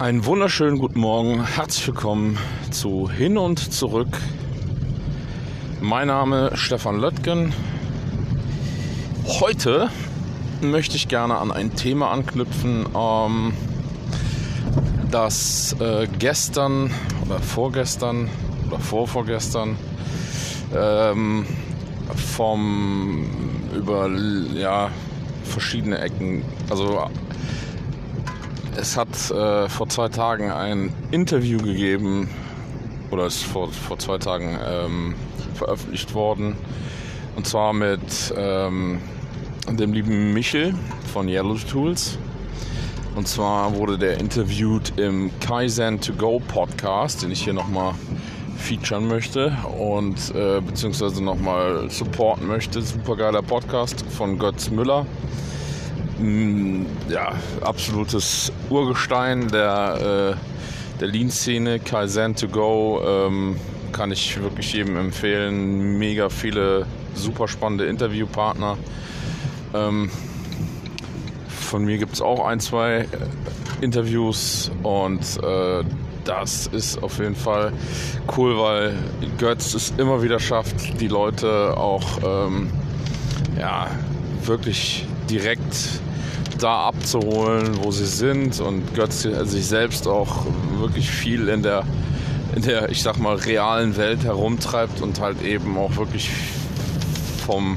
Einen wunderschönen guten Morgen, herzlich willkommen zu Hin und Zurück. Mein Name ist Stefan Löttgen. Heute möchte ich gerne an ein Thema anknüpfen, ähm, das äh, gestern oder vorgestern oder vorvorgestern ähm, vom über ja, verschiedene Ecken, also es hat äh, vor zwei Tagen ein Interview gegeben, oder ist vor, vor zwei Tagen ähm, veröffentlicht worden. Und zwar mit ähm, dem lieben Michel von Yellow Tools. Und zwar wurde der interviewt im Kaizen to Go Podcast, den ich hier nochmal featuren möchte und äh, beziehungsweise nochmal supporten möchte. Super geiler Podcast von Götz Müller. Mm, ja, absolutes Urgestein der, äh, der Lean-Szene, Kaizen to go, ähm, kann ich wirklich jedem empfehlen. Mega viele super spannende Interviewpartner. Ähm, von mir gibt es auch ein, zwei äh, Interviews und äh, das ist auf jeden Fall cool, weil Götz es immer wieder schafft, die Leute auch ähm, ja, wirklich direkt da abzuholen, wo sie sind und Götz sich selbst auch wirklich viel in der, in der, ich sag mal, realen Welt herumtreibt und halt eben auch wirklich vom,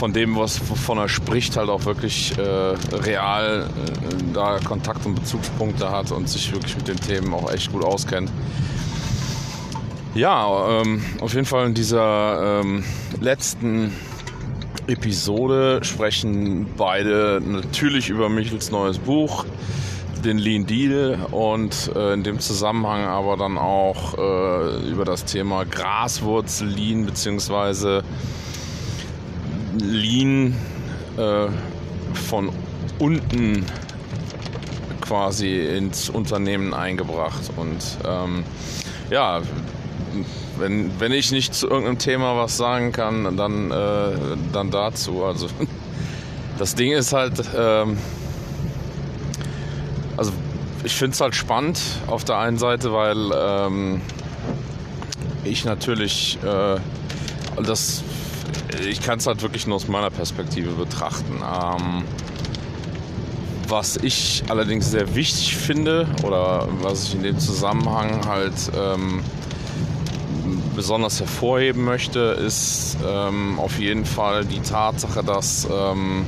von dem, was wovon er spricht, halt auch wirklich äh, real äh, da Kontakt und Bezugspunkte hat und sich wirklich mit den Themen auch echt gut auskennt. Ja, ähm, auf jeden Fall in dieser ähm, letzten Episode sprechen beide natürlich über Michels neues Buch, den Lean Deal und äh, in dem Zusammenhang aber dann auch äh, über das Thema Graswurzel Lean beziehungsweise Lean äh, von unten quasi ins Unternehmen eingebracht und ähm, ja wenn, wenn ich nicht zu irgendeinem Thema was sagen kann, dann, äh, dann dazu. Also das Ding ist halt, ähm, also ich finde es halt spannend auf der einen Seite, weil ähm, ich natürlich äh, das, ich kann es halt wirklich nur aus meiner Perspektive betrachten. Ähm, was ich allerdings sehr wichtig finde oder was ich in dem Zusammenhang halt ähm, besonders hervorheben möchte, ist ähm, auf jeden Fall die Tatsache, dass, ähm,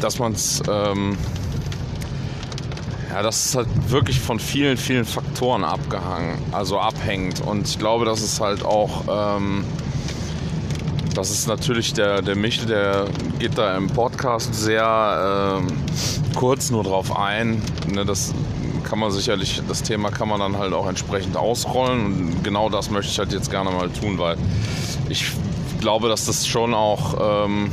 dass man es, ähm, ja, das ist halt wirklich von vielen, vielen Faktoren abgehangen, also abhängt. Und ich glaube, dass es halt auch, ähm, das ist natürlich der, der Michel, der geht da im Podcast sehr ähm, kurz nur drauf ein. Ne, das kann man sicherlich, das Thema kann man dann halt auch entsprechend ausrollen. Und genau das möchte ich halt jetzt gerne mal tun, weil ich glaube, dass das schon auch ähm,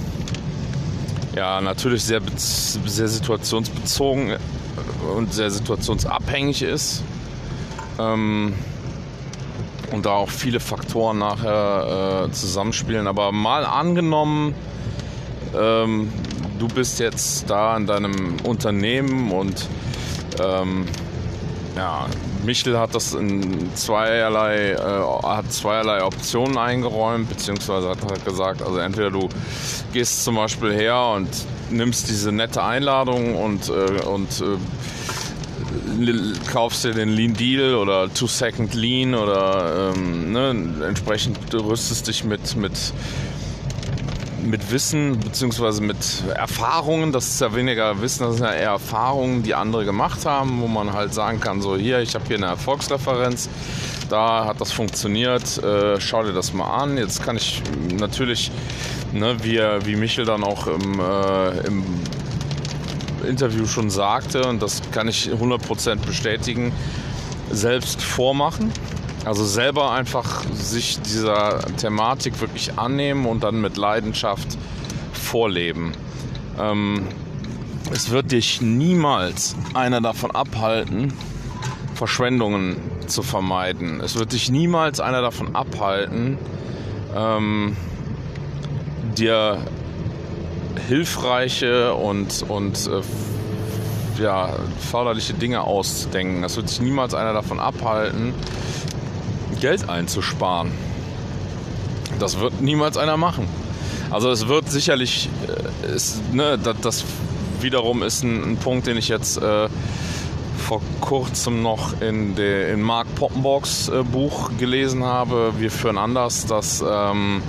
ja, natürlich sehr, sehr situationsbezogen und sehr situationsabhängig ist. Ähm, und da auch viele Faktoren nachher äh, zusammenspielen. Aber mal angenommen, ähm, du bist jetzt da in deinem Unternehmen und ähm, ja, Michel hat das in zweierlei, äh, hat zweierlei Optionen eingeräumt, beziehungsweise hat halt gesagt, also entweder du gehst zum Beispiel her und nimmst diese nette Einladung und, äh, und äh, kaufst dir den Lean Deal oder Two Second Lean oder ähm, ne, entsprechend rüstest dich mit, mit mit Wissen bzw. mit Erfahrungen, das ist ja weniger Wissen, das sind ja eher Erfahrungen, die andere gemacht haben, wo man halt sagen kann, so hier, ich habe hier eine Erfolgsreferenz, da hat das funktioniert, äh, schau dir das mal an. Jetzt kann ich natürlich, ne, wie, wie Michel dann auch im, äh, im Interview schon sagte, und das kann ich 100% bestätigen, selbst vormachen. Also selber einfach sich dieser Thematik wirklich annehmen und dann mit Leidenschaft vorleben. Ähm, es wird dich niemals einer davon abhalten, Verschwendungen zu vermeiden. Es wird dich niemals einer davon abhalten, ähm, dir hilfreiche und, und äh, ja, förderliche Dinge auszudenken. Das wird sich niemals einer davon abhalten, Geld einzusparen. Das wird niemals einer machen. Also es wird sicherlich, äh, ist, ne, das, das, wiederum ist ein, ein, Punkt, den ich jetzt äh, vor kurzem noch in, de, in Mark Poppenborgs äh, Buch gelesen habe, Wir führen anders, dass ähm,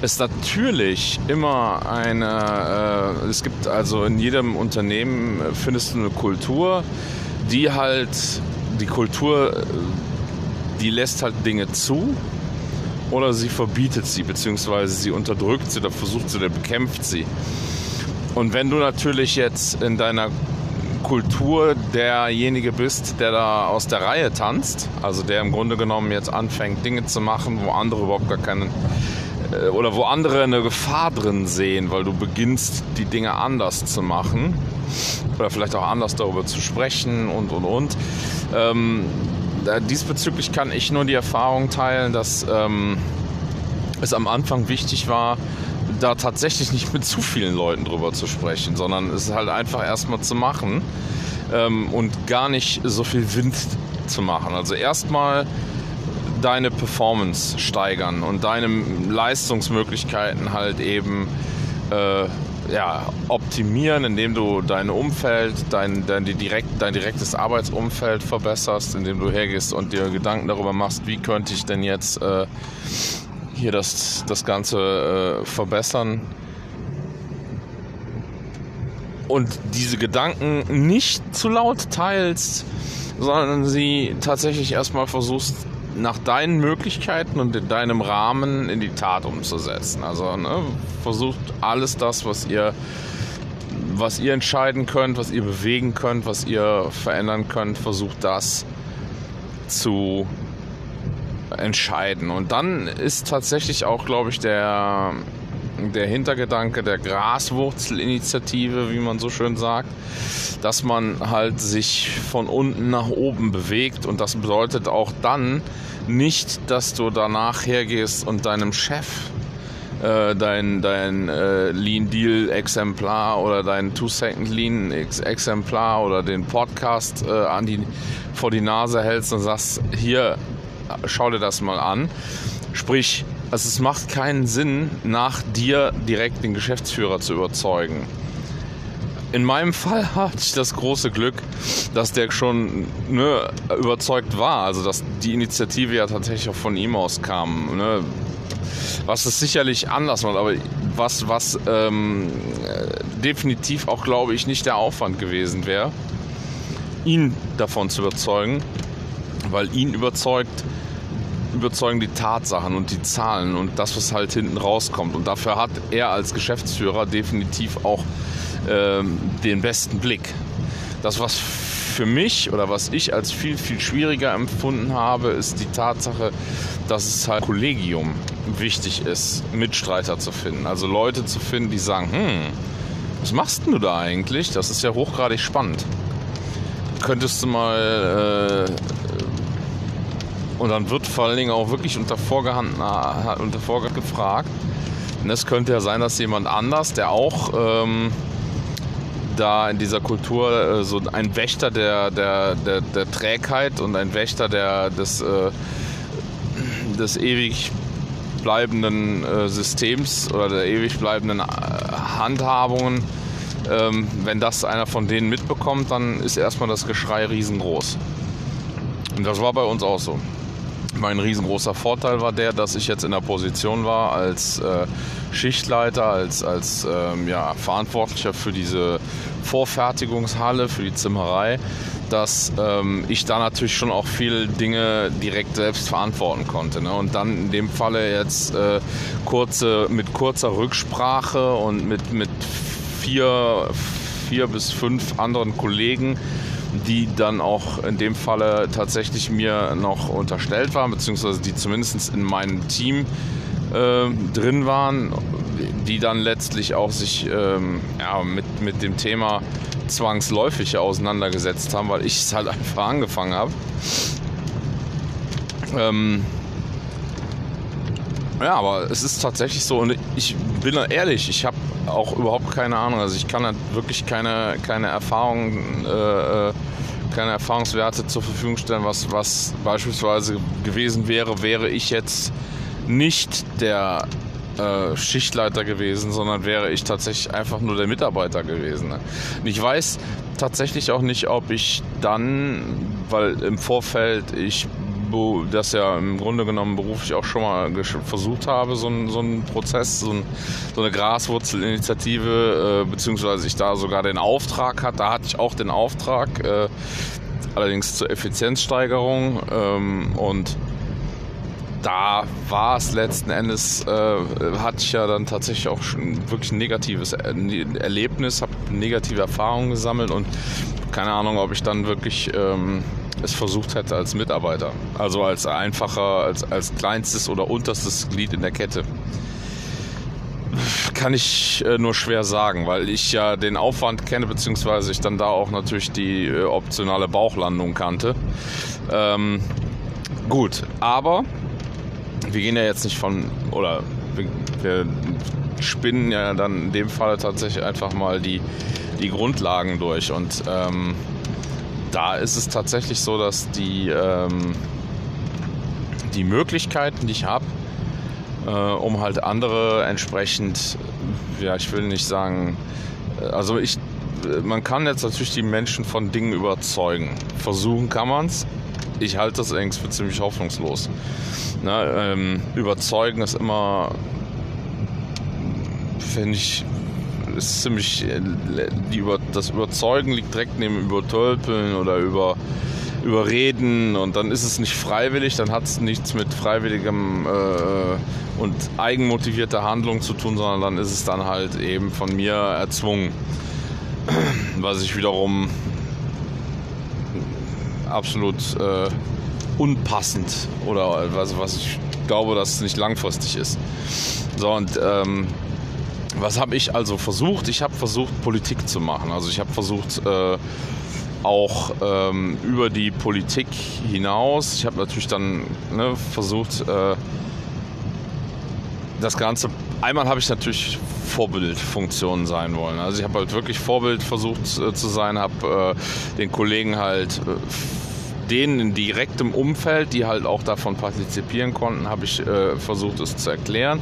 es natürlich immer eine, äh, es gibt also in jedem Unternehmen äh, findest du eine Kultur, die halt, die Kultur, äh, die lässt halt Dinge zu oder sie verbietet sie, beziehungsweise sie unterdrückt sie oder versucht sie oder bekämpft sie. Und wenn du natürlich jetzt in deiner Kultur derjenige bist, der da aus der Reihe tanzt, also der im Grunde genommen jetzt anfängt, Dinge zu machen, wo andere überhaupt gar keinen äh, oder wo andere eine Gefahr drin sehen, weil du beginnst, die Dinge anders zu machen oder vielleicht auch anders darüber zu sprechen und und und. Ähm, diesbezüglich kann ich nur die Erfahrung teilen, dass ähm, es am Anfang wichtig war, da tatsächlich nicht mit zu vielen Leuten drüber zu sprechen, sondern es halt einfach erstmal zu machen ähm, und gar nicht so viel Wind zu machen. Also erstmal deine Performance steigern und deine Leistungsmöglichkeiten halt eben äh, ja, optimieren, indem du dein Umfeld, dein, dein, direkt, dein direktes Arbeitsumfeld verbesserst, indem du hergehst und dir Gedanken darüber machst, wie könnte ich denn jetzt äh, hier das, das Ganze äh, verbessern. Und diese Gedanken nicht zu laut teilst, sondern sie tatsächlich erstmal versuchst nach deinen Möglichkeiten und in deinem Rahmen in die Tat umzusetzen. Also ne, versucht alles das, was ihr, was ihr entscheiden könnt, was ihr bewegen könnt, was ihr verändern könnt, versucht das zu entscheiden. Und dann ist tatsächlich auch, glaube ich, der, der Hintergedanke der Graswurzelinitiative, wie man so schön sagt, dass man halt sich von unten nach oben bewegt. Und das bedeutet auch dann nicht, dass du danach hergehst und deinem Chef äh, dein, dein äh, Lean Deal Exemplar oder dein Two Second Lean Exemplar oder den Podcast äh, an die, vor die Nase hältst und sagst, hier, schau dir das mal an. Sprich, also es macht keinen Sinn, nach dir direkt den Geschäftsführer zu überzeugen. In meinem Fall hatte ich das große Glück, dass der schon ne, überzeugt war. Also dass die Initiative ja tatsächlich auch von ihm aus kam. Ne. Was es sicherlich anders macht, aber was, was ähm, definitiv auch, glaube ich, nicht der Aufwand gewesen wäre, ihn davon zu überzeugen, weil ihn überzeugt, überzeugen die Tatsachen und die Zahlen und das, was halt hinten rauskommt. Und dafür hat er als Geschäftsführer definitiv auch ähm, den besten Blick. Das, was für mich oder was ich als viel, viel schwieriger empfunden habe, ist die Tatsache, dass es halt Kollegium wichtig ist, Mitstreiter zu finden. Also Leute zu finden, die sagen, hm, was machst du da eigentlich? Das ist ja hochgradig spannend. Könntest du mal äh, und dann wird vor allen Dingen auch wirklich unter Vorgehand, unter Vorgehand gefragt. Und es könnte ja sein, dass jemand anders, der auch ähm, da in dieser Kultur äh, so ein Wächter der, der, der, der, Trägheit und ein Wächter der, des, äh, des ewig bleibenden äh, Systems oder der ewig bleibenden äh, Handhabungen, ähm, wenn das einer von denen mitbekommt, dann ist erstmal das Geschrei riesengroß. Und das war bei uns auch so. Mein riesengroßer Vorteil war der, dass ich jetzt in der Position war als äh, Schichtleiter, als, als ähm, ja, Verantwortlicher für diese Vorfertigungshalle, für die Zimmerei, dass ähm, ich da natürlich schon auch viele Dinge direkt selbst verantworten konnte. Ne? Und dann in dem Falle jetzt äh, kurze, mit kurzer Rücksprache und mit, mit vier, vier bis fünf anderen Kollegen die dann auch in dem Falle tatsächlich mir noch unterstellt waren, beziehungsweise die zumindest in meinem Team äh, drin waren, die dann letztlich auch sich ähm, ja, mit, mit dem Thema zwangsläufig auseinandergesetzt haben, weil ich es halt einfach angefangen habe. Ähm, ja, aber es ist tatsächlich so und ich bin ehrlich, ich habe auch überhaupt keine Ahnung. Also ich kann halt wirklich keine, keine Erfahrungen, äh, äh, keine Erfahrungswerte zur Verfügung stellen, was, was beispielsweise gewesen wäre, wäre ich jetzt nicht der äh, Schichtleiter gewesen, sondern wäre ich tatsächlich einfach nur der Mitarbeiter gewesen. Ne? Und ich weiß tatsächlich auch nicht, ob ich dann, weil im Vorfeld ich das ja im Grunde genommen beruflich auch schon mal versucht habe, so ein, so ein Prozess, so, ein, so eine Graswurzelinitiative, äh, beziehungsweise ich da sogar den Auftrag hatte, da hatte ich auch den Auftrag, äh, allerdings zur Effizienzsteigerung ähm, und da war es letzten Endes, äh, hatte ich ja dann tatsächlich auch schon wirklich ein negatives Erlebnis, habe negative Erfahrungen gesammelt und keine Ahnung, ob ich dann wirklich ähm, es versucht hätte als Mitarbeiter. Also als einfacher, als, als kleinstes oder unterstes Glied in der Kette. Kann ich äh, nur schwer sagen, weil ich ja den Aufwand kenne, beziehungsweise ich dann da auch natürlich die äh, optionale Bauchlandung kannte. Ähm, gut, aber wir gehen ja jetzt nicht von, oder wir, wir spinnen ja dann in dem Fall tatsächlich einfach mal die, die Grundlagen durch und ähm, da ist es tatsächlich so, dass die, ähm, die Möglichkeiten, die ich habe, äh, um halt andere entsprechend, ja, ich will nicht sagen, äh, also ich, äh, man kann jetzt natürlich die Menschen von Dingen überzeugen. Versuchen kann man es. Ich halte das allerdings für ziemlich hoffnungslos. Na, ähm, überzeugen ist immer, finde ich, ist ziemlich, äh, über, das Überzeugen liegt direkt neben Übertölpeln oder über Überreden und dann ist es nicht freiwillig, dann hat es nichts mit freiwilligem äh, und eigenmotivierter Handlung zu tun, sondern dann ist es dann halt eben von mir erzwungen. Was ich wiederum absolut äh, unpassend oder was, was ich glaube, dass es nicht langfristig ist. So und ähm, was habe ich also versucht? Ich habe versucht, Politik zu machen. Also ich habe versucht, äh, auch ähm, über die Politik hinaus. Ich habe natürlich dann ne, versucht, äh, das Ganze. Einmal habe ich natürlich Vorbildfunktion sein wollen. Also ich habe halt wirklich Vorbild versucht äh, zu sein, habe äh, den Kollegen halt äh, denen in direktem Umfeld, die halt auch davon partizipieren konnten, habe ich äh, versucht, es zu erklären,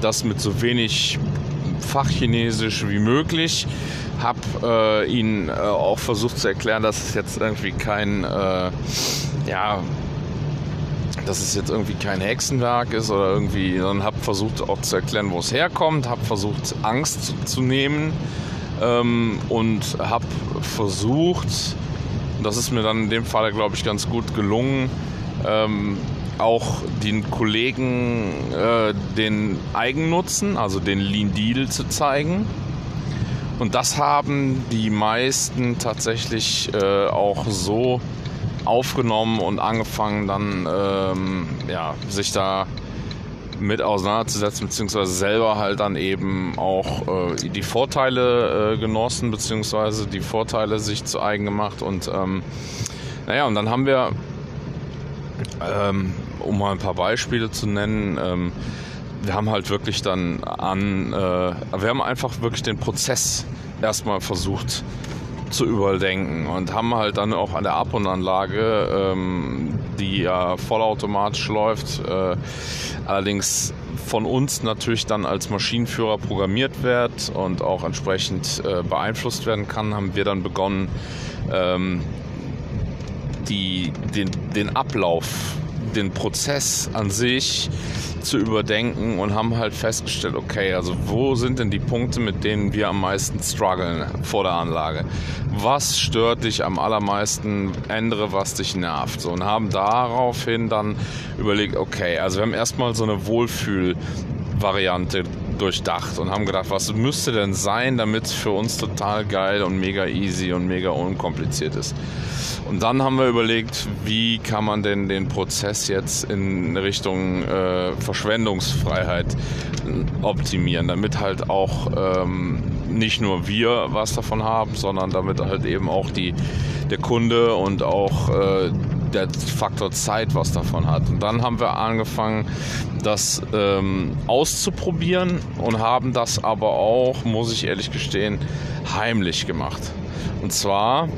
dass mit so wenig Fachchinesisch wie möglich. Habe äh, ihnen äh, auch versucht zu erklären, dass es jetzt irgendwie kein, äh, ja, dass es jetzt irgendwie kein Hexenwerk ist oder irgendwie, sondern habe versucht auch zu erklären, wo es herkommt, habe versucht Angst zu, zu nehmen ähm, und habe versucht, das ist mir dann in dem Fall, glaube ich, ganz gut gelungen, ähm, auch den Kollegen äh, den Eigennutzen, also den Lean Deal zu zeigen. Und das haben die meisten tatsächlich äh, auch so aufgenommen und angefangen dann ähm, ja, sich da mit auseinanderzusetzen, beziehungsweise selber halt dann eben auch äh, die Vorteile äh, genossen, beziehungsweise die Vorteile sich zu eigen gemacht. Und ähm, naja, und dann haben wir ähm, um mal ein paar Beispiele zu nennen, ähm, wir haben halt wirklich dann an, äh, wir haben einfach wirklich den Prozess erstmal versucht zu überdenken und haben halt dann auch an der Abonanlage, ähm, die ja vollautomatisch läuft, äh, allerdings von uns natürlich dann als Maschinenführer programmiert wird und auch entsprechend äh, beeinflusst werden kann, haben wir dann begonnen, ähm, die, den, den Ablauf den Prozess an sich zu überdenken und haben halt festgestellt, okay, also wo sind denn die Punkte, mit denen wir am meisten strugglen vor der Anlage? Was stört dich am allermeisten? Ändere, was dich nervt. So, und haben daraufhin dann überlegt, okay, also wir haben erstmal so eine Wohlfühl-Variante durchdacht und haben gedacht, was müsste denn sein, damit es für uns total geil und mega easy und mega unkompliziert ist. Und dann haben wir überlegt, wie kann man denn den Prozess jetzt in Richtung äh, Verschwendungsfreiheit optimieren, damit halt auch ähm, nicht nur wir was davon haben, sondern damit halt eben auch die, der Kunde und auch äh, der Faktor Zeit was davon hat. Und dann haben wir angefangen, das ähm, auszuprobieren und haben das aber auch, muss ich ehrlich gestehen, heimlich gemacht. Und zwar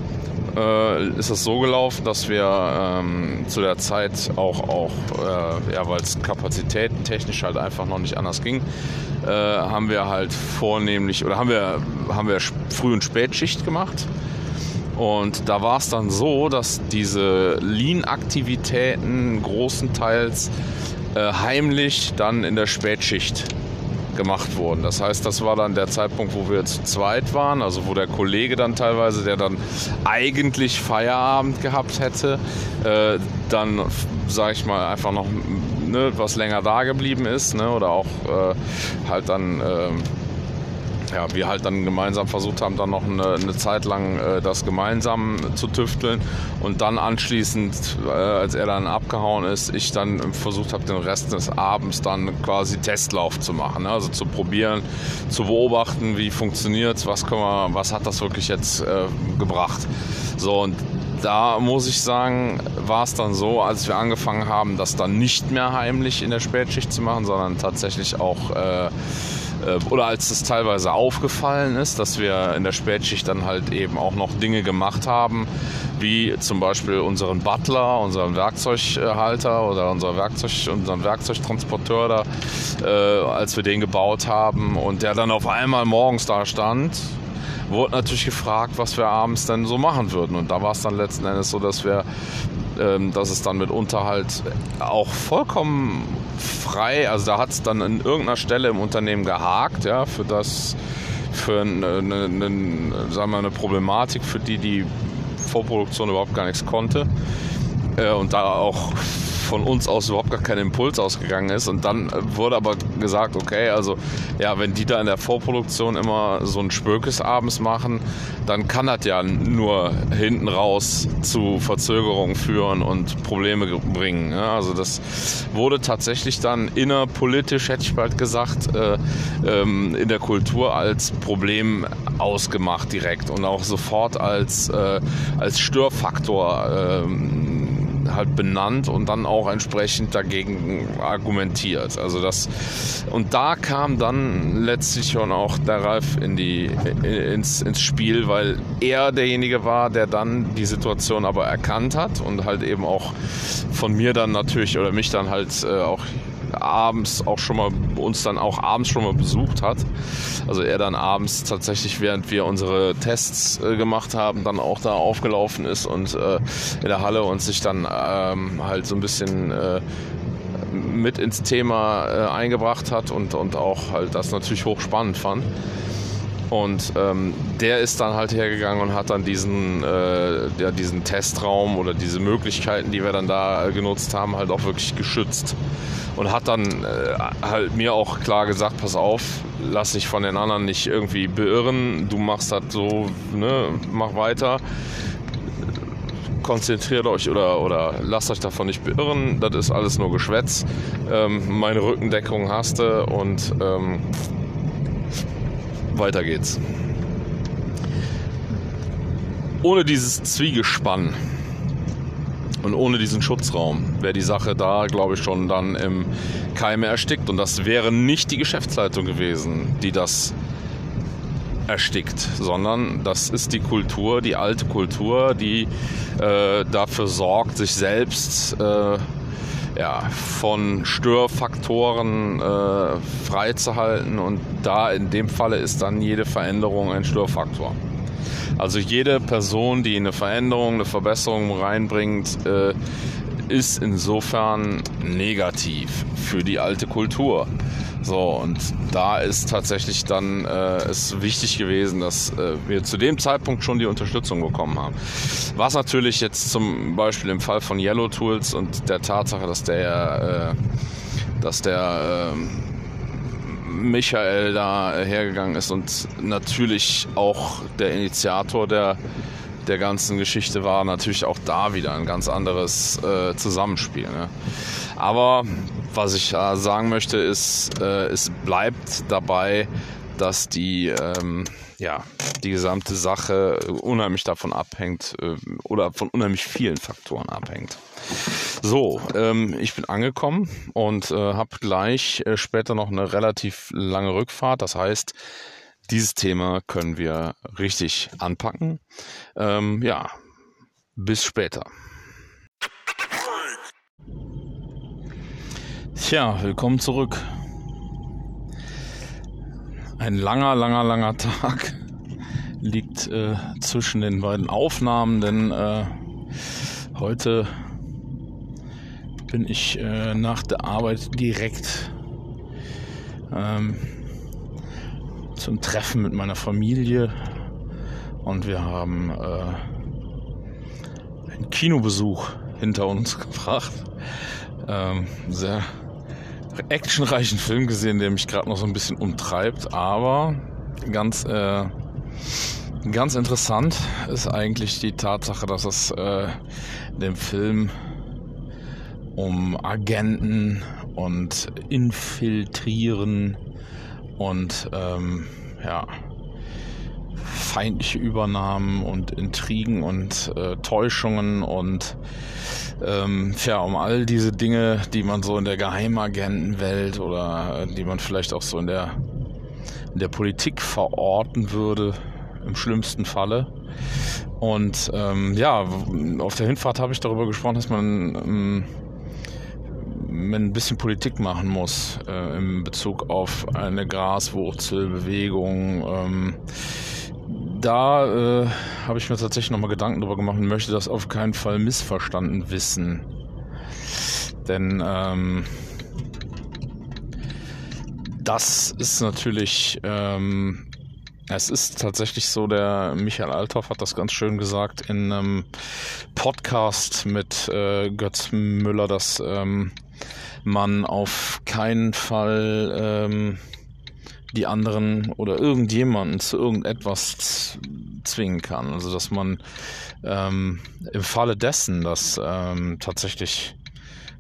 äh, ist es so gelaufen, dass wir ähm, zu der Zeit auch, auch äh, ja, weil es kapazitätentechnisch halt einfach noch nicht anders ging, äh, haben wir halt vornehmlich oder haben wir, haben wir Früh- und Spätschicht gemacht. Und da war es dann so, dass diese Lean-Aktivitäten großenteils äh, heimlich dann in der Spätschicht gemacht wurden. Das heißt, das war dann der Zeitpunkt, wo wir zu zweit waren, also wo der Kollege dann teilweise, der dann eigentlich Feierabend gehabt hätte, äh, dann, sage ich mal, einfach noch ne, was länger da geblieben ist ne, oder auch äh, halt dann... Ja, wir halt dann gemeinsam versucht haben, dann noch eine, eine Zeit lang äh, das gemeinsam zu tüfteln und dann anschließend, äh, als er dann abgehauen ist, ich dann versucht habe, den Rest des Abends dann quasi Testlauf zu machen, ne? also zu probieren, zu beobachten, wie funktioniert was können wir, was hat das wirklich jetzt äh, gebracht. So und da muss ich sagen, war es dann so, als wir angefangen haben, das dann nicht mehr heimlich in der Spätschicht zu machen, sondern tatsächlich auch äh, oder als es teilweise aufgefallen ist, dass wir in der Spätschicht dann halt eben auch noch Dinge gemacht haben, wie zum Beispiel unseren Butler, unseren Werkzeughalter oder unser Werkzeug, unseren Werkzeugtransporteur da, äh, als wir den gebaut haben und der dann auf einmal morgens da stand, wurde natürlich gefragt, was wir abends denn so machen würden. Und da war es dann letzten Endes so, dass wir ähm, dass es dann mitunter halt auch vollkommen frei, also da hat es dann an irgendeiner Stelle im Unternehmen gehakt, ja, für das, für eine, eine, eine, sagen wir, eine Problematik, für die die Vorproduktion überhaupt gar nichts konnte. Äh, und da auch von uns aus überhaupt gar kein Impuls ausgegangen ist. Und dann wurde aber gesagt, okay, also ja, wenn die da in der Vorproduktion immer so ein Spökes abends machen, dann kann das ja nur hinten raus zu Verzögerungen führen und Probleme bringen. Ja, also das wurde tatsächlich dann innerpolitisch, hätte ich bald gesagt, äh, ähm, in der Kultur als Problem ausgemacht direkt und auch sofort als, äh, als Störfaktor ähm, halt benannt und dann auch entsprechend dagegen argumentiert. Also das und da kam dann letztlich schon auch der Ralf in die ins, ins Spiel, weil er derjenige war, der dann die Situation aber erkannt hat und halt eben auch von mir dann natürlich oder mich dann halt äh, auch abends auch schon mal uns dann auch abends schon mal besucht hat. Also er dann abends tatsächlich, während wir unsere Tests äh, gemacht haben, dann auch da aufgelaufen ist und äh, in der Halle und sich dann ähm, halt so ein bisschen äh, mit ins Thema äh, eingebracht hat und, und auch halt das natürlich hochspannend fand. Und ähm, der ist dann halt hergegangen und hat dann diesen, äh, ja, diesen Testraum oder diese Möglichkeiten, die wir dann da äh, genutzt haben, halt auch wirklich geschützt. Und hat dann äh, halt mir auch klar gesagt, pass auf, lass dich von den anderen nicht irgendwie beirren, du machst das so, ne, mach weiter. Konzentriert euch oder, oder lasst euch davon nicht beirren, das ist alles nur Geschwätz. Ähm, meine Rückendeckung hast du und ähm, weiter geht's. Ohne dieses Zwiegespann und ohne diesen Schutzraum wäre die Sache da, glaube ich, schon dann im Keime erstickt. Und das wäre nicht die Geschäftsleitung gewesen, die das erstickt, sondern das ist die Kultur, die alte Kultur, die äh, dafür sorgt, sich selbst äh, ja, von Störfaktoren äh, freizuhalten und da in dem Falle ist dann jede Veränderung ein Störfaktor. Also jede Person, die eine Veränderung, eine Verbesserung reinbringt, äh, ist insofern negativ für die alte Kultur. So, und da ist tatsächlich dann äh, ist wichtig gewesen, dass äh, wir zu dem Zeitpunkt schon die Unterstützung bekommen haben. Was natürlich jetzt zum Beispiel im Fall von Yellow Tools und der Tatsache, dass der, äh, dass der äh, Michael da hergegangen ist und natürlich auch der Initiator der der ganzen Geschichte war natürlich auch da wieder ein ganz anderes äh, Zusammenspiel. Ne? Aber was ich äh, sagen möchte, ist, äh, es bleibt dabei, dass die, ähm, ja, die gesamte Sache unheimlich davon abhängt äh, oder von unheimlich vielen Faktoren abhängt. So, ähm, ich bin angekommen und äh, habe gleich äh, später noch eine relativ lange Rückfahrt. Das heißt, dieses Thema können wir richtig anpacken. Ähm, ja, bis später. Tja, willkommen zurück. Ein langer, langer, langer Tag liegt äh, zwischen den beiden Aufnahmen, denn äh, heute bin ich äh, nach der Arbeit direkt ähm, zum Treffen mit meiner Familie und wir haben äh, einen Kinobesuch hinter uns gebracht. Ähm, sehr actionreichen Film gesehen, der mich gerade noch so ein bisschen umtreibt, aber ganz, äh, ganz interessant ist eigentlich die Tatsache, dass es äh, dem Film um Agenten und Infiltrieren und ähm, ja, feindliche Übernahmen und Intrigen und äh, Täuschungen und ähm, ja, um all diese Dinge, die man so in der Geheimagentenwelt oder die man vielleicht auch so in der, in der Politik verorten würde, im schlimmsten Falle. Und ähm, ja, auf der Hinfahrt habe ich darüber gesprochen, dass man ähm, ein bisschen Politik machen muss äh, in Bezug auf eine Graswurzelbewegung. Ähm, da äh, habe ich mir tatsächlich nochmal Gedanken darüber gemacht und möchte das auf keinen Fall missverstanden wissen. Denn ähm, das ist natürlich, ähm, es ist tatsächlich so, der Michael Althoff hat das ganz schön gesagt in einem Podcast mit äh, Götz Müller, dass ähm, man auf keinen Fall ähm, die anderen oder irgendjemanden zu irgendetwas zwingen kann. Also dass man ähm, im Falle dessen, dass ähm, tatsächlich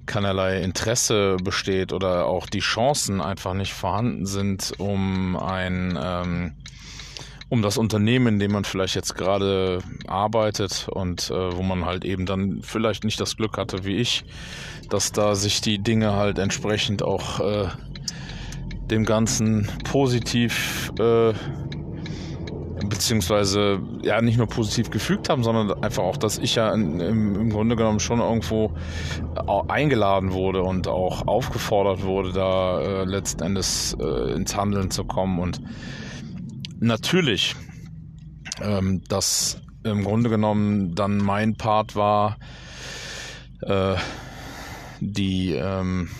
keinerlei Interesse besteht oder auch die Chancen einfach nicht vorhanden sind, um ein ähm, um das Unternehmen, in dem man vielleicht jetzt gerade arbeitet und äh, wo man halt eben dann vielleicht nicht das Glück hatte wie ich, dass da sich die Dinge halt entsprechend auch äh, dem Ganzen positiv äh, beziehungsweise ja nicht nur positiv gefügt haben, sondern einfach auch, dass ich ja im, im, Grunde genommen schon irgendwo eingeladen wurde und auch aufgefordert wurde, da äh, letzten Endes äh, ins Handeln zu kommen. Und natürlich, ähm, dass im Grunde genommen dann mein Part war, äh, die ähm,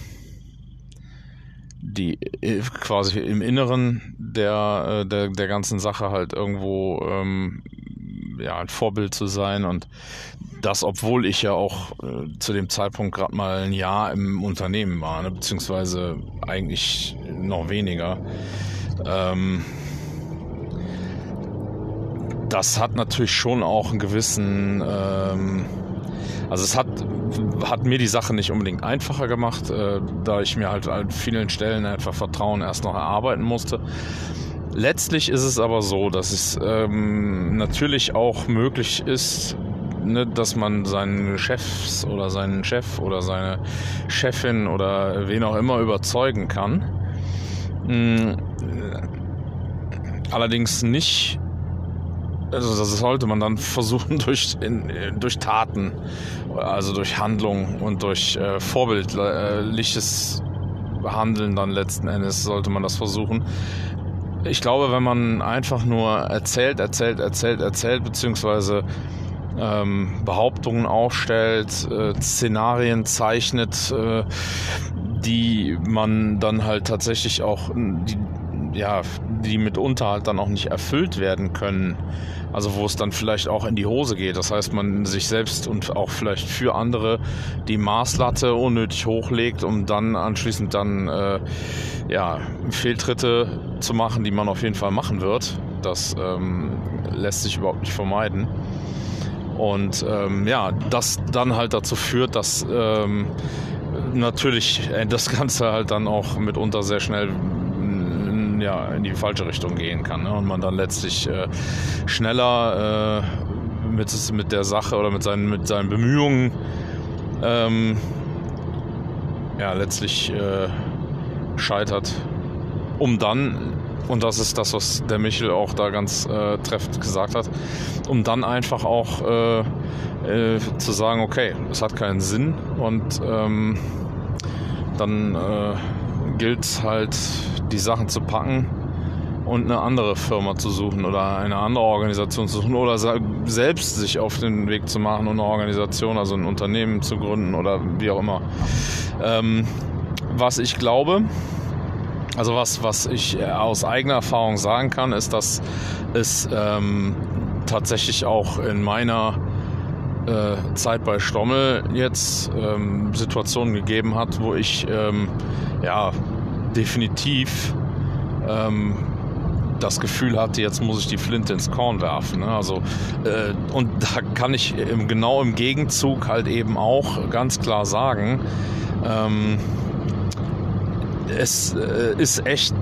die äh, quasi im Inneren der, äh, der, der ganzen Sache halt irgendwo ähm, ja, ein Vorbild zu sein und das, obwohl ich ja auch äh, zu dem Zeitpunkt gerade mal ein Jahr im Unternehmen war, ne, beziehungsweise eigentlich noch weniger. Ähm, das hat natürlich schon auch einen gewissen ähm, also es hat, hat mir die Sache nicht unbedingt einfacher gemacht, äh, da ich mir halt an vielen Stellen einfach Vertrauen erst noch erarbeiten musste. Letztlich ist es aber so, dass es ähm, natürlich auch möglich ist, ne, dass man seinen Chefs oder seinen Chef oder seine Chefin oder wen auch immer überzeugen kann. Mhm. Allerdings nicht also das sollte man dann versuchen durch, in, durch Taten, also durch Handlung und durch äh, vorbildliches Handeln dann letzten Endes sollte man das versuchen. Ich glaube, wenn man einfach nur erzählt, erzählt, erzählt, erzählt, beziehungsweise ähm, Behauptungen aufstellt, äh, Szenarien zeichnet, äh, die man dann halt tatsächlich auch, die, ja, die mitunter halt dann auch nicht erfüllt werden können, also wo es dann vielleicht auch in die Hose geht. Das heißt, man sich selbst und auch vielleicht für andere die Maßlatte unnötig hochlegt, um dann anschließend dann äh, ja, Fehltritte zu machen, die man auf jeden Fall machen wird. Das ähm, lässt sich überhaupt nicht vermeiden. Und ähm, ja, das dann halt dazu führt, dass ähm, natürlich das Ganze halt dann auch mitunter sehr schnell ja in die falsche Richtung gehen kann ne? und man dann letztlich äh, schneller äh, mit, mit der Sache oder mit seinen, mit seinen Bemühungen ähm, ja, letztlich äh, scheitert, um dann, und das ist das, was der Michel auch da ganz äh, treffend gesagt hat, um dann einfach auch äh, äh, zu sagen, okay, es hat keinen Sinn und ähm, dann äh, gilt halt, die Sachen zu packen und eine andere Firma zu suchen oder eine andere Organisation zu suchen oder selbst sich auf den Weg zu machen und eine Organisation, also ein Unternehmen zu gründen oder wie auch immer. Ähm, was ich glaube, also was, was ich aus eigener Erfahrung sagen kann, ist, dass es ähm, tatsächlich auch in meiner äh, Zeit bei Stommel jetzt ähm, Situationen gegeben hat, wo ich ähm, ja definitiv ähm, das Gefühl hatte, jetzt muss ich die Flinte ins Korn werfen. Ne? Also äh, und da kann ich im, genau im Gegenzug halt eben auch ganz klar sagen, ähm, es äh, ist echt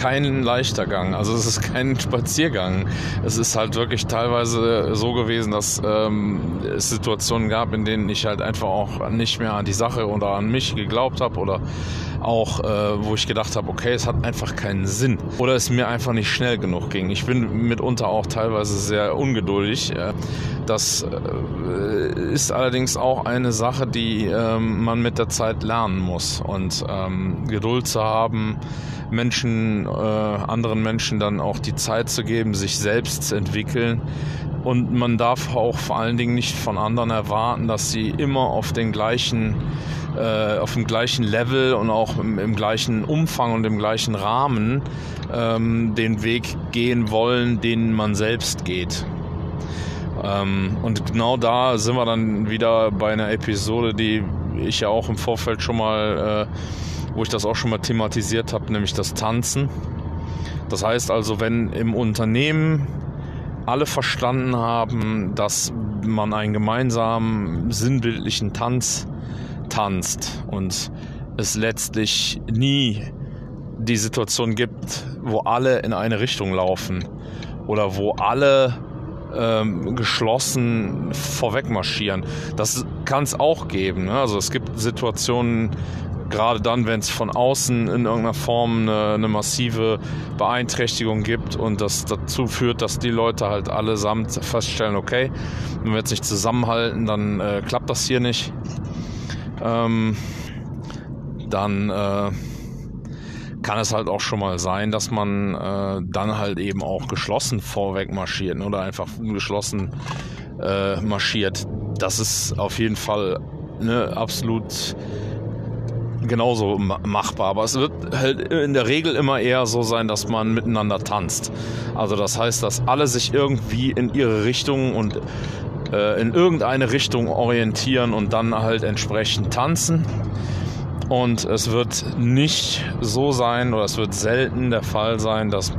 kein leichter Gang. Also es ist kein Spaziergang. Es ist halt wirklich teilweise so gewesen, dass ähm, es Situationen gab, in denen ich halt einfach auch nicht mehr an die Sache oder an mich geglaubt habe oder auch, äh, wo ich gedacht habe, okay, es hat einfach keinen Sinn oder es mir einfach nicht schnell genug ging. Ich bin mitunter auch teilweise sehr ungeduldig. Äh, das äh, ist allerdings auch eine Sache, die ähm, man mit der Zeit lernen muss und ähm, Geduld zu haben, Menschen, äh, anderen Menschen dann auch die Zeit zu geben, sich selbst zu entwickeln. Und man darf auch vor allen Dingen nicht von anderen erwarten, dass sie immer auf den gleichen äh, auf dem gleichen Level und auch im, im, gleichen Umfang und im gleichen Rahmen ähm, den Weg gehen wollen, den man selbst geht. Ähm, und genau da sind wir dann wieder bei einer Episode, die ich ja auch im Vorfeld schon mal, äh, wo ich das auch schon mal thematisiert habe, nämlich das Tanzen. Das heißt also, wenn im Unternehmen alle verstanden haben, dass man einen gemeinsamen sinnbildlichen Tanz tanzt und es letztlich nie die Situation gibt, wo alle in eine Richtung laufen oder wo alle ähm, geschlossen vorweg marschieren. Das kann es auch geben. Ne? Also es gibt Situationen, gerade dann, wenn es von außen in irgendeiner Form eine, eine, massive Beeinträchtigung gibt und das dazu führt, dass die Leute halt allesamt feststellen, okay, wenn wir jetzt nicht zusammenhalten, dann äh, klappt das hier nicht ähm, dann äh, kann es halt auch schon mal sein, dass man äh, dann halt eben auch geschlossen vorweg marschiert oder einfach geschlossen äh, marschiert. Das ist auf jeden Fall ne, absolut genauso machbar. Aber es wird halt in der Regel immer eher so sein, dass man miteinander tanzt. Also das heißt, dass alle sich irgendwie in ihre Richtung und äh, in irgendeine Richtung orientieren und dann halt entsprechend tanzen. Und es wird nicht so sein oder es wird selten der Fall sein, dass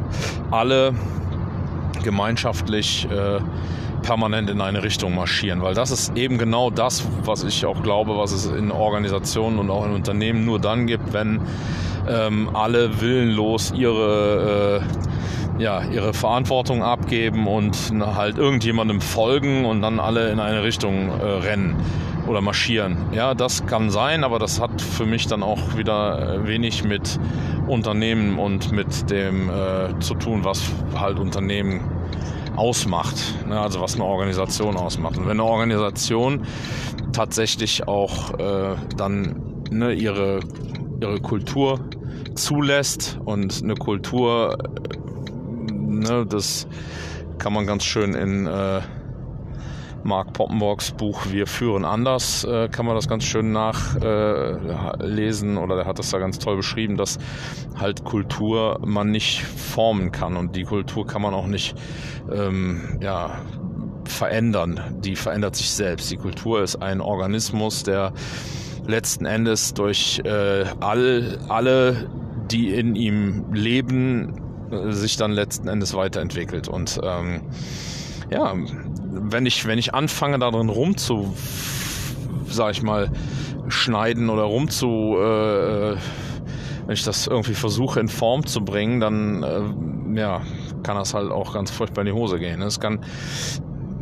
alle gemeinschaftlich äh, permanent in eine Richtung marschieren, weil das ist eben genau das, was ich auch glaube, was es in Organisationen und auch in Unternehmen nur dann gibt, wenn ähm, alle willenlos ihre äh, ja, ihre Verantwortung abgeben und halt irgendjemandem folgen und dann alle in eine Richtung äh, rennen oder marschieren. Ja, das kann sein, aber das hat für mich dann auch wieder äh, wenig mit Unternehmen und mit dem äh, zu tun, was halt Unternehmen ausmacht, ne? also was eine Organisation ausmacht. Und wenn eine Organisation tatsächlich auch äh, dann ne, ihre, ihre Kultur zulässt und eine Kultur Ne, das kann man ganz schön in äh, Mark Poppenborgs Buch Wir führen anders, äh, kann man das ganz schön nachlesen äh, oder der hat das da ganz toll beschrieben, dass halt Kultur man nicht formen kann und die Kultur kann man auch nicht ähm, ja, verändern. Die verändert sich selbst. Die Kultur ist ein Organismus, der letzten Endes durch äh, all, alle, die in ihm leben, sich dann letzten Endes weiterentwickelt. Und ähm, ja, wenn ich, wenn ich anfange, darin rumzu, sag ich mal, schneiden oder rumzu äh, wenn ich das irgendwie versuche in Form zu bringen, dann äh, ja, kann das halt auch ganz furchtbar in die Hose gehen. Es kann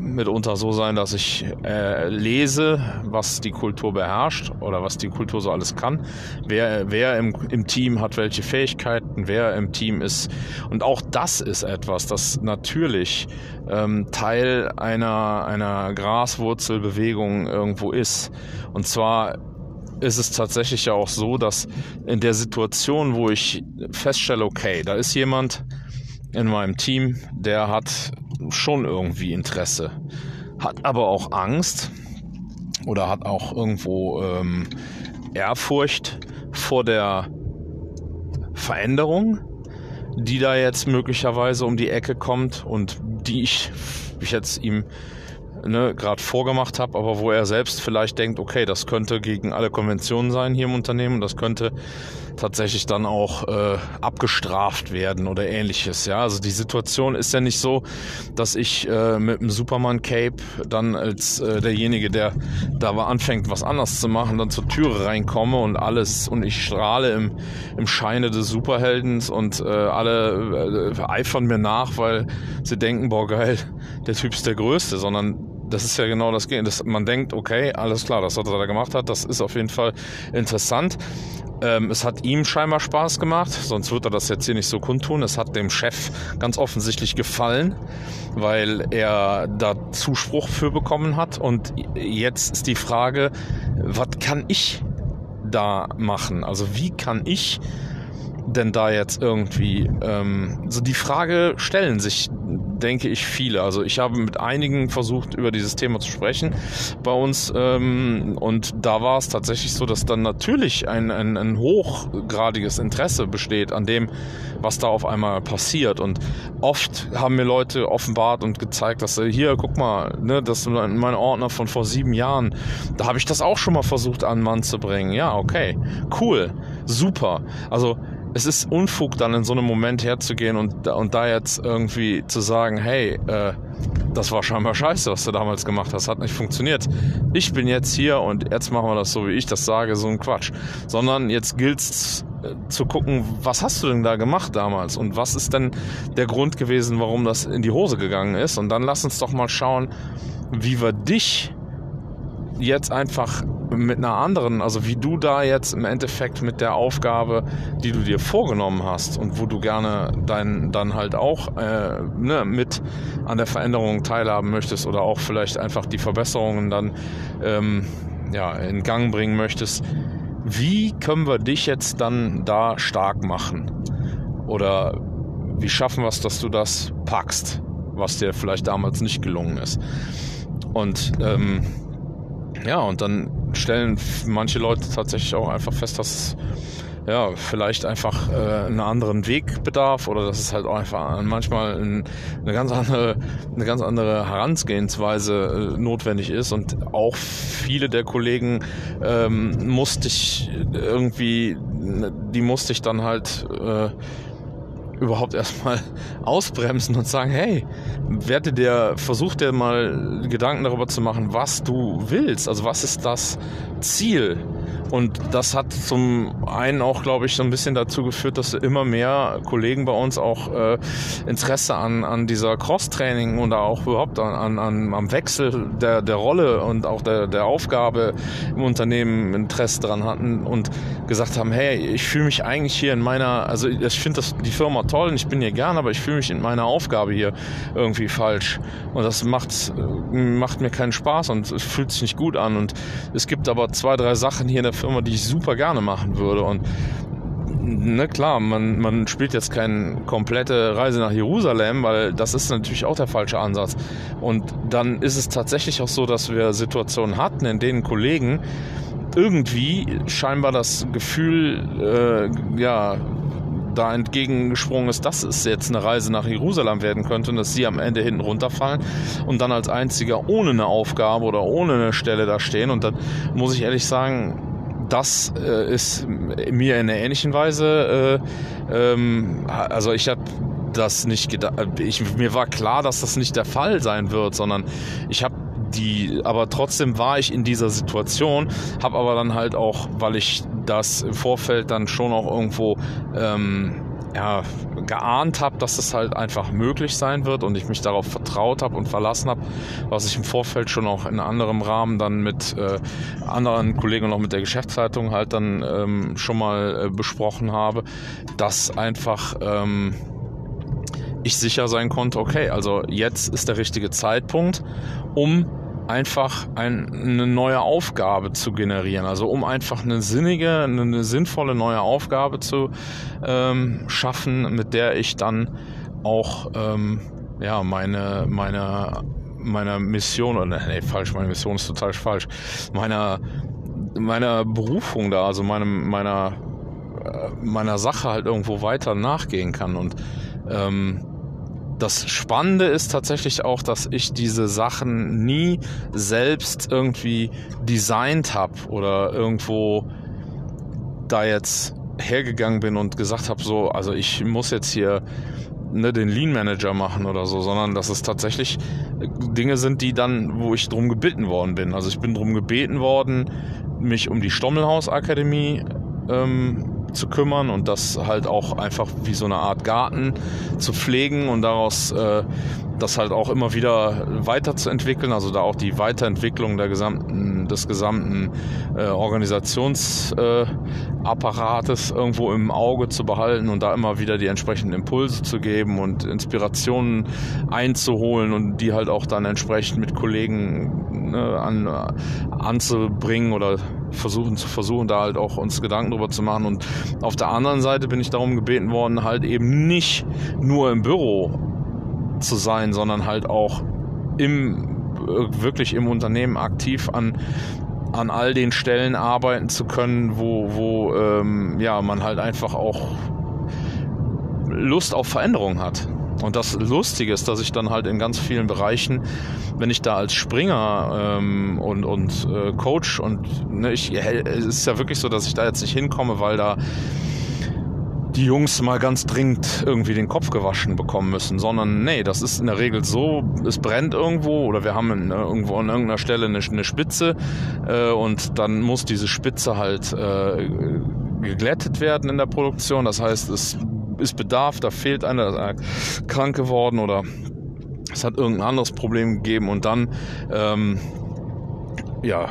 mitunter so sein, dass ich äh, lese, was die Kultur beherrscht oder was die Kultur so alles kann. Wer, wer im, im Team hat welche Fähigkeiten, wer im Team ist. Und auch das ist etwas, das natürlich ähm, Teil einer, einer Graswurzelbewegung irgendwo ist. Und zwar ist es tatsächlich ja auch so, dass in der Situation, wo ich feststelle, okay, da ist jemand in meinem Team, der hat schon irgendwie Interesse, hat aber auch Angst oder hat auch irgendwo ähm, Ehrfurcht vor der Veränderung, die da jetzt möglicherweise um die Ecke kommt und die ich, ich jetzt ihm ne, gerade vorgemacht habe, aber wo er selbst vielleicht denkt, okay, das könnte gegen alle Konventionen sein hier im Unternehmen, das könnte tatsächlich dann auch äh, abgestraft werden oder ähnliches. Ja, also die Situation ist ja nicht so, dass ich äh, mit dem Superman Cape dann als äh, derjenige, der da anfängt, was anders zu machen, dann zur Türe reinkomme und alles und ich strahle im, im Scheine des Superheldens und äh, alle äh, eifern mir nach, weil sie denken, boah geil, der Typ ist der Größte, sondern das ist ja genau das Gehen. Man denkt, okay, alles klar, das, was er da gemacht hat, das ist auf jeden Fall interessant. Ähm, es hat ihm scheinbar Spaß gemacht, sonst wird er das jetzt hier nicht so kundtun. Es hat dem Chef ganz offensichtlich gefallen, weil er da Zuspruch für bekommen hat. Und jetzt ist die Frage, was kann ich da machen? Also wie kann ich denn da jetzt irgendwie? Ähm, so die Frage stellen sich, denke ich, viele. Also ich habe mit einigen versucht, über dieses Thema zu sprechen bei uns ähm, und da war es tatsächlich so, dass dann natürlich ein, ein, ein hochgradiges Interesse besteht an dem, was da auf einmal passiert. Und oft haben mir Leute offenbart und gezeigt, dass äh, hier, guck mal, ne, das ist mein Ordner von vor sieben Jahren. Da habe ich das auch schon mal versucht, an Mann zu bringen. Ja, okay, cool, super. Also es ist Unfug, dann in so einem Moment herzugehen und, und da jetzt irgendwie zu sagen, hey, äh, das war scheinbar scheiße, was du damals gemacht hast, hat nicht funktioniert. Ich bin jetzt hier und jetzt machen wir das so, wie ich das sage, so ein Quatsch. Sondern jetzt gilt's äh, zu gucken, was hast du denn da gemacht damals und was ist denn der Grund gewesen, warum das in die Hose gegangen ist. Und dann lass uns doch mal schauen, wie wir dich jetzt einfach mit einer anderen, also wie du da jetzt im Endeffekt mit der Aufgabe, die du dir vorgenommen hast und wo du gerne dein, dann halt auch äh, ne, mit an der Veränderung teilhaben möchtest oder auch vielleicht einfach die Verbesserungen dann ähm, ja, in Gang bringen möchtest, wie können wir dich jetzt dann da stark machen? Oder wie schaffen wir es, dass du das packst, was dir vielleicht damals nicht gelungen ist? Und ähm, ja, und dann stellen manche Leute tatsächlich auch einfach fest, dass ja, vielleicht einfach äh, einen anderen Weg bedarf oder dass es halt auch einfach manchmal ein, eine ganz andere, eine ganz andere Herangehensweise äh, notwendig ist. Und auch viele der Kollegen ähm, musste ich irgendwie, die musste ich dann halt äh, überhaupt erstmal ausbremsen und sagen, hey, werde dir, versuch dir mal Gedanken darüber zu machen, was du willst. Also was ist das Ziel? Und das hat zum einen auch, glaube ich, so ein bisschen dazu geführt, dass immer mehr Kollegen bei uns auch äh, Interesse an, an dieser Cross-Training oder auch überhaupt an, an, am Wechsel der, der Rolle und auch der, der Aufgabe im Unternehmen Interesse dran hatten und gesagt haben, hey, ich fühle mich eigentlich hier in meiner, also ich finde die Firma toll und ich bin hier gern, aber ich fühle mich in meiner Aufgabe hier irgendwie falsch. Und das macht, macht mir keinen Spaß und es fühlt sich nicht gut an. Und es gibt aber zwei, drei Sachen hier der Firma, die ich super gerne machen würde. Und ne klar, man, man spielt jetzt keine komplette Reise nach Jerusalem, weil das ist natürlich auch der falsche Ansatz. Und dann ist es tatsächlich auch so, dass wir Situationen hatten, in denen Kollegen irgendwie scheinbar das Gefühl, äh, ja, da entgegengesprungen ist, dass es jetzt eine Reise nach Jerusalem werden könnte und dass sie am Ende hinten runterfallen und dann als einziger ohne eine Aufgabe oder ohne eine Stelle da stehen. Und dann muss ich ehrlich sagen, das äh, ist mir in einer ähnlichen Weise, äh, ähm, also ich habe das nicht gedacht, ich, mir war klar, dass das nicht der Fall sein wird, sondern ich habe die, aber trotzdem war ich in dieser Situation, habe aber dann halt auch, weil ich das im Vorfeld dann schon auch irgendwo ähm, ja, geahnt habe, dass es halt einfach möglich sein wird und ich mich darauf vertraut habe und verlassen habe, was ich im Vorfeld schon auch in anderem Rahmen dann mit äh, anderen Kollegen und auch mit der Geschäftsleitung halt dann ähm, schon mal äh, besprochen habe, dass einfach ähm, ich sicher sein konnte, okay, also jetzt ist der richtige Zeitpunkt, um einfach ein, eine neue Aufgabe zu generieren. Also um einfach eine sinnige, eine sinnvolle neue Aufgabe zu ähm, schaffen, mit der ich dann auch ähm, ja, meine, meine, meiner Mission, oder nee, falsch, meine Mission ist total falsch, meiner, meiner Berufung da, also meinem, meiner, äh, meiner Sache halt irgendwo weiter nachgehen kann. Und ähm, das Spannende ist tatsächlich auch, dass ich diese Sachen nie selbst irgendwie designt habe oder irgendwo da jetzt hergegangen bin und gesagt habe, so, also ich muss jetzt hier ne, den Lean Manager machen oder so, sondern dass es tatsächlich Dinge sind, die dann, wo ich drum gebeten worden bin. Also ich bin drum gebeten worden, mich um die Stommelhaus Akademie ähm, zu kümmern und das halt auch einfach wie so eine Art Garten zu pflegen und daraus äh, das halt auch immer wieder weiterzuentwickeln, also da auch die Weiterentwicklung der gesamten, des gesamten äh, Organisationsapparates äh, irgendwo im Auge zu behalten und da immer wieder die entsprechenden Impulse zu geben und Inspirationen einzuholen und die halt auch dann entsprechend mit Kollegen ne, an, anzubringen oder versuchen zu versuchen, da halt auch uns Gedanken drüber zu machen. Und auf der anderen Seite bin ich darum gebeten worden, halt eben nicht nur im Büro zu sein, sondern halt auch im wirklich im Unternehmen aktiv an an all den Stellen arbeiten zu können, wo, wo ähm, ja, man halt einfach auch Lust auf Veränderung hat. Und das Lustige ist, dass ich dann halt in ganz vielen Bereichen, wenn ich da als Springer ähm, und, und äh, Coach und ne, ich, es ist ja wirklich so, dass ich da jetzt nicht hinkomme, weil da die Jungs mal ganz dringend irgendwie den Kopf gewaschen bekommen müssen, sondern nee, das ist in der Regel so, es brennt irgendwo oder wir haben in, äh, irgendwo an irgendeiner Stelle eine, eine Spitze äh, und dann muss diese Spitze halt äh, geglättet werden in der Produktion. Das heißt, es ist Bedarf, da fehlt einer, ist einer krank geworden oder es hat irgendein anderes Problem gegeben und dann ähm, ja,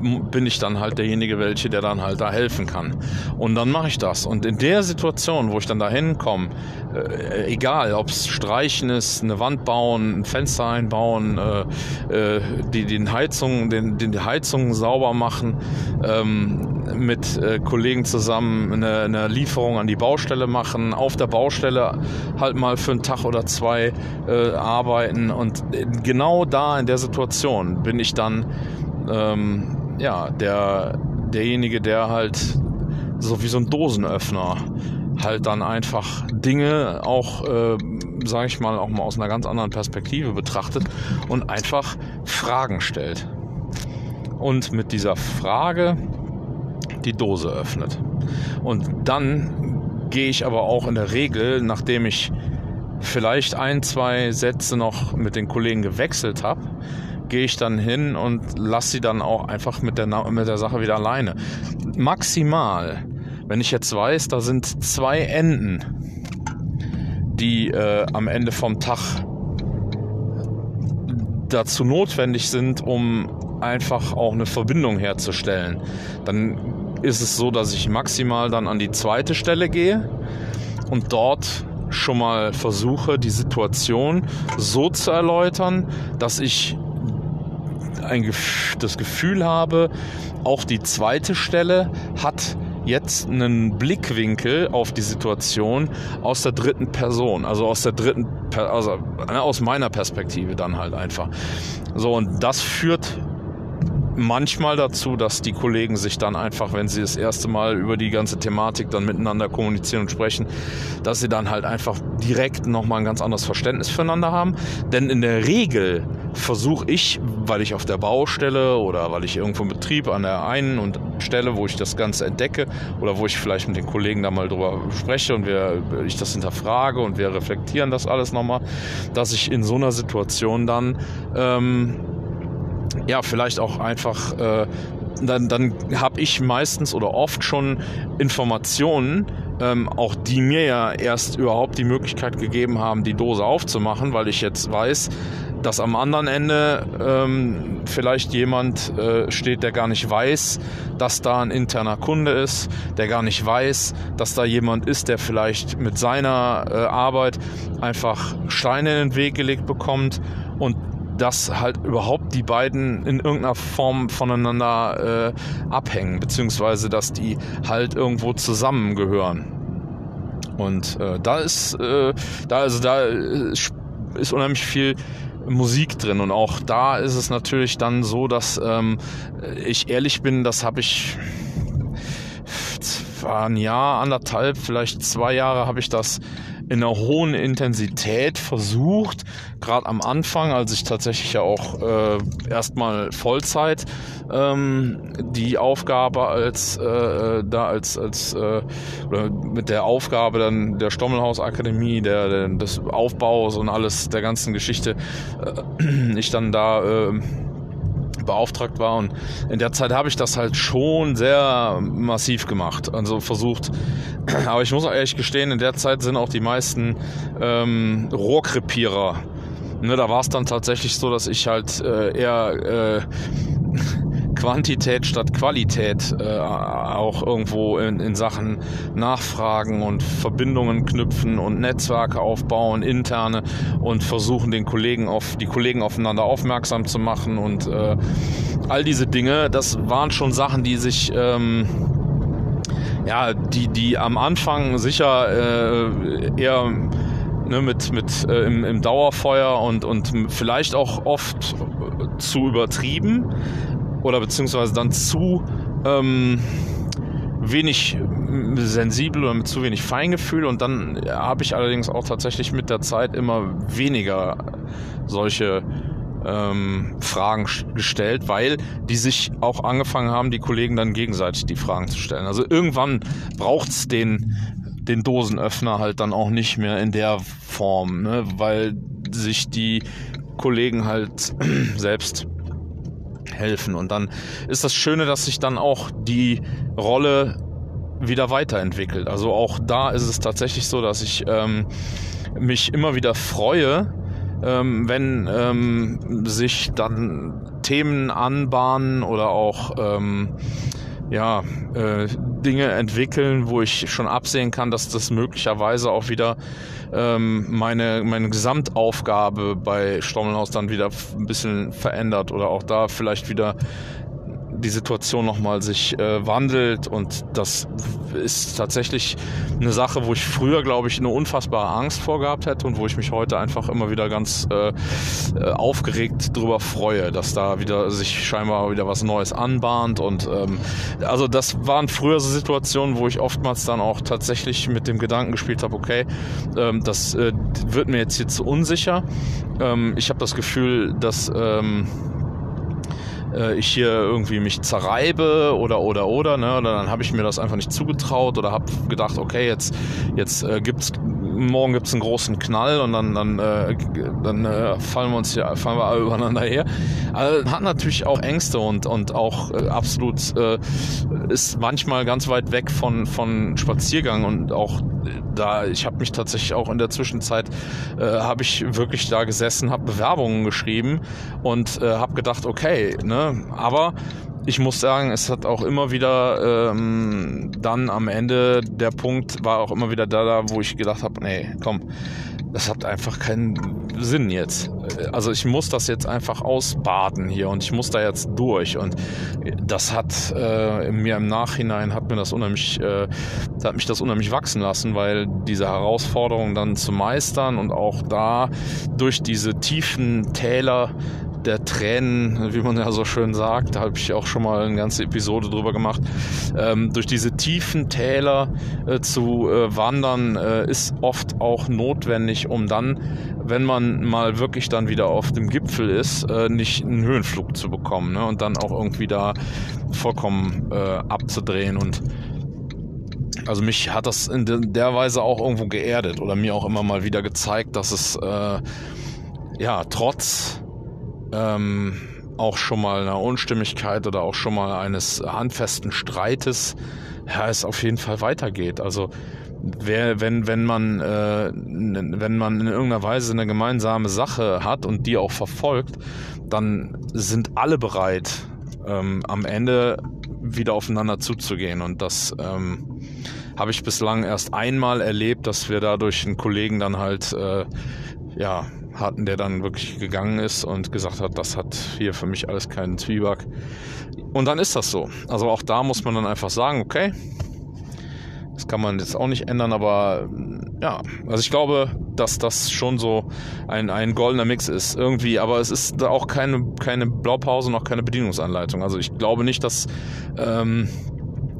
bin ich dann halt derjenige, welche, der dann halt da helfen kann. Und dann mache ich das. Und in der Situation, wo ich dann da hinkomme, äh, egal, ob es Streichen ist, eine Wand bauen, ein Fenster einbauen, äh, äh, die, den Heizung, den, den die Heizungen sauber machen, ähm, mit äh, Kollegen zusammen eine, eine Lieferung an die Baustelle machen, auf der Baustelle halt mal für einen Tag oder zwei äh, arbeiten. Und genau da in der Situation bin ich dann ähm, ja, der, derjenige, der halt so wie so ein Dosenöffner halt dann einfach Dinge auch, äh, sage ich mal, auch mal aus einer ganz anderen Perspektive betrachtet und einfach Fragen stellt. Und mit dieser Frage die Dose öffnet. Und dann gehe ich aber auch in der Regel, nachdem ich vielleicht ein, zwei Sätze noch mit den Kollegen gewechselt habe, gehe ich dann hin und lasse sie dann auch einfach mit der, mit der Sache wieder alleine. Maximal, wenn ich jetzt weiß, da sind zwei Enden, die äh, am Ende vom Tag dazu notwendig sind, um einfach auch eine Verbindung herzustellen, dann ist es so, dass ich maximal dann an die zweite Stelle gehe und dort schon mal versuche, die Situation so zu erläutern, dass ich ein, das Gefühl habe, auch die zweite Stelle hat jetzt einen Blickwinkel auf die Situation aus der dritten Person, also aus der dritten, also ne, aus meiner Perspektive dann halt einfach. So, und das führt manchmal dazu, dass die Kollegen sich dann einfach, wenn sie das erste Mal über die ganze Thematik dann miteinander kommunizieren und sprechen, dass sie dann halt einfach direkt nochmal ein ganz anderes Verständnis füreinander haben. Denn in der Regel versuche ich, weil ich auf der Baustelle oder weil ich irgendwo im Betrieb an der einen und Stelle, wo ich das Ganze entdecke oder wo ich vielleicht mit den Kollegen da mal drüber spreche und wir, ich das hinterfrage und wir reflektieren das alles nochmal, dass ich in so einer Situation dann ähm, ja, vielleicht auch einfach äh, dann, dann habe ich meistens oder oft schon Informationen, ähm, auch die mir ja erst überhaupt die Möglichkeit gegeben haben, die Dose aufzumachen, weil ich jetzt weiß, dass am anderen Ende ähm, vielleicht jemand äh, steht, der gar nicht weiß, dass da ein interner Kunde ist, der gar nicht weiß, dass da jemand ist, der vielleicht mit seiner äh, Arbeit einfach Steine in den Weg gelegt bekommt und dass halt überhaupt die beiden in irgendeiner Form voneinander äh, abhängen, beziehungsweise dass die halt irgendwo zusammengehören. Und äh, da ist, äh, da also da ist unheimlich viel Musik drin und auch da ist es natürlich dann so, dass ähm, ich ehrlich bin, das habe ich war ein Jahr, anderthalb, vielleicht zwei Jahre habe ich das in einer hohen Intensität versucht, gerade am Anfang, als ich tatsächlich ja auch äh, erstmal Vollzeit ähm, die Aufgabe als äh, da als als äh, oder mit der Aufgabe dann der Stommelhaus Akademie, der, der des Aufbaus und alles der ganzen Geschichte, äh, ich dann da äh, beauftragt war. Und in der Zeit habe ich das halt schon sehr massiv gemacht. Also versucht. Aber ich muss auch ehrlich gestehen, in der Zeit sind auch die meisten ähm, Rohrkrepierer. Ne, da war es dann tatsächlich so, dass ich halt äh, eher äh, Quantität statt Qualität äh, auch irgendwo in, in Sachen Nachfragen und Verbindungen knüpfen und Netzwerke aufbauen, interne und versuchen den Kollegen auf die Kollegen aufeinander aufmerksam zu machen und äh, all diese Dinge, das waren schon Sachen, die sich ähm, ja, die, die am Anfang sicher äh, eher ne, mit, mit äh, im, im Dauerfeuer und, und vielleicht auch oft zu übertrieben oder beziehungsweise dann zu ähm, wenig sensibel oder mit zu wenig Feingefühl und dann habe ich allerdings auch tatsächlich mit der Zeit immer weniger solche ähm, Fragen gestellt, weil die sich auch angefangen haben, die Kollegen dann gegenseitig die Fragen zu stellen. Also irgendwann braucht es den, den Dosenöffner halt dann auch nicht mehr in der Form, ne? weil sich die Kollegen halt selbst helfen. Und dann ist das Schöne, dass sich dann auch die Rolle wieder weiterentwickelt. Also auch da ist es tatsächlich so, dass ich ähm, mich immer wieder freue, ähm, wenn ähm, sich dann Themen anbahnen oder auch ähm, ja, äh, Dinge entwickeln, wo ich schon absehen kann, dass das möglicherweise auch wieder ähm, meine, meine Gesamtaufgabe bei Stommelhaus dann wieder ein bisschen verändert oder auch da vielleicht wieder die Situation nochmal sich äh, wandelt und das ist tatsächlich eine Sache, wo ich früher, glaube ich, eine unfassbare Angst vor gehabt hätte und wo ich mich heute einfach immer wieder ganz äh, äh, aufgeregt drüber freue, dass da wieder sich scheinbar wieder was Neues anbahnt und ähm, also das waren früher so Situationen, wo ich oftmals dann auch tatsächlich mit dem Gedanken gespielt habe, okay, ähm, das äh, wird mir jetzt hier zu unsicher. Ähm, ich habe das Gefühl, dass ähm, äh, ich hier irgendwie mich zerreibe oder oder oder, ne? Oder dann habe ich mir das einfach nicht zugetraut oder habe gedacht, okay, jetzt jetzt äh, gibt's morgen gibt's einen großen Knall und dann dann äh, dann äh, fallen wir uns hier fallen wir alle übereinander her. Also, hat natürlich auch Ängste und und auch äh, absolut äh, ist manchmal ganz weit weg von von Spaziergang und auch da ich habe mich tatsächlich auch in der Zwischenzeit äh, habe ich wirklich da gesessen, habe Bewerbungen geschrieben und äh, habe gedacht, okay, ne, aber ich muss sagen, es hat auch immer wieder ähm, dann am Ende der Punkt war auch immer wieder da, da wo ich gedacht habe, nee, komm, das hat einfach keinen Sinn jetzt. Also ich muss das jetzt einfach ausbaden hier und ich muss da jetzt durch und das hat äh, mir im Nachhinein hat mir das unheimlich, äh, hat mich das unheimlich wachsen lassen, weil diese Herausforderung dann zu meistern und auch da durch diese tiefen Täler der Tränen, wie man ja so schön sagt, da habe ich auch schon mal eine ganze Episode drüber gemacht, ähm, durch diese tiefen Täler äh, zu äh, wandern, äh, ist oft auch notwendig, um dann, wenn man mal wirklich dann wieder auf dem Gipfel ist, äh, nicht einen Höhenflug zu bekommen ne? und dann auch irgendwie da vollkommen äh, abzudrehen und also mich hat das in der Weise auch irgendwo geerdet oder mir auch immer mal wieder gezeigt, dass es äh, ja trotz ähm, auch schon mal einer Unstimmigkeit oder auch schon mal eines handfesten Streites, ja, es auf jeden Fall weitergeht. Also wer, wenn, wenn man, äh, wenn man in irgendeiner Weise eine gemeinsame Sache hat und die auch verfolgt, dann sind alle bereit, ähm, am Ende wieder aufeinander zuzugehen. Und das ähm, habe ich bislang erst einmal erlebt, dass wir dadurch einen Kollegen dann halt äh, ja hatten, der dann wirklich gegangen ist und gesagt hat, das hat hier für mich alles keinen Zwieback. Und dann ist das so. Also auch da muss man dann einfach sagen, okay, das kann man jetzt auch nicht ändern, aber ja, also ich glaube, dass das schon so ein, ein goldener Mix ist irgendwie, aber es ist auch keine, keine Blaupause, noch keine Bedienungsanleitung. Also ich glaube nicht, dass ähm,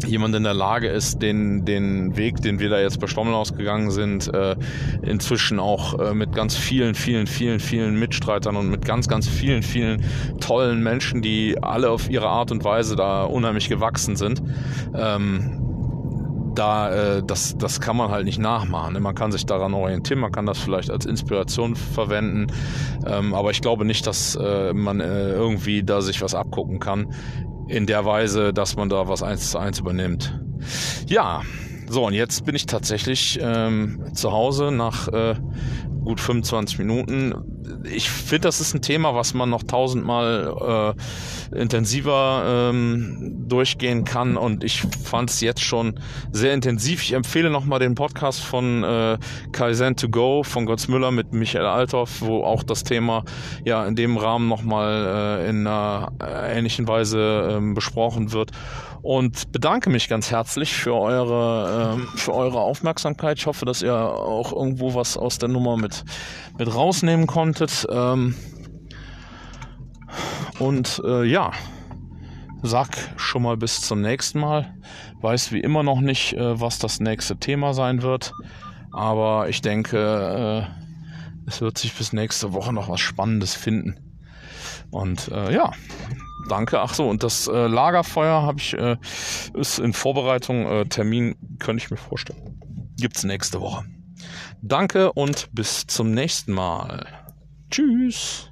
jemand in der Lage ist, den, den Weg, den wir da jetzt bei Stommel ausgegangen sind, äh, inzwischen auch äh, mit ganz vielen, vielen, vielen, vielen Mitstreitern und mit ganz, ganz vielen, vielen tollen Menschen, die alle auf ihre Art und Weise da unheimlich gewachsen sind. Ähm, da, äh, das, das kann man halt nicht nachmachen. Ne? Man kann sich daran orientieren, man kann das vielleicht als Inspiration verwenden, ähm, aber ich glaube nicht, dass äh, man äh, irgendwie da sich was abgucken kann in der Weise, dass man da was eins zu eins übernimmt. Ja, so und jetzt bin ich tatsächlich ähm, zu Hause nach äh, gut 25 Minuten. Ich finde, das ist ein Thema, was man noch tausendmal äh, intensiver ähm, durchgehen kann und ich fand es jetzt schon sehr intensiv. Ich empfehle nochmal den Podcast von äh, Kaizen to Go von Götz Müller mit Michael Althoff, wo auch das Thema ja in dem Rahmen nochmal äh, in einer äh, ähnlichen Weise äh, besprochen wird und bedanke mich ganz herzlich für eure, äh, für eure Aufmerksamkeit. Ich hoffe, dass ihr auch irgendwo was aus der Nummer mit, mit rausnehmen konntet. Ähm, und äh, ja, sag schon mal bis zum nächsten Mal. Weiß wie immer noch nicht, äh, was das nächste Thema sein wird. Aber ich denke, äh, es wird sich bis nächste Woche noch was Spannendes finden. Und äh, ja, danke. Ach so, und das äh, Lagerfeuer habe ich äh, ist in Vorbereitung. Äh, Termin könnte ich mir vorstellen. Gibt's nächste Woche. Danke und bis zum nächsten Mal. Tschüss.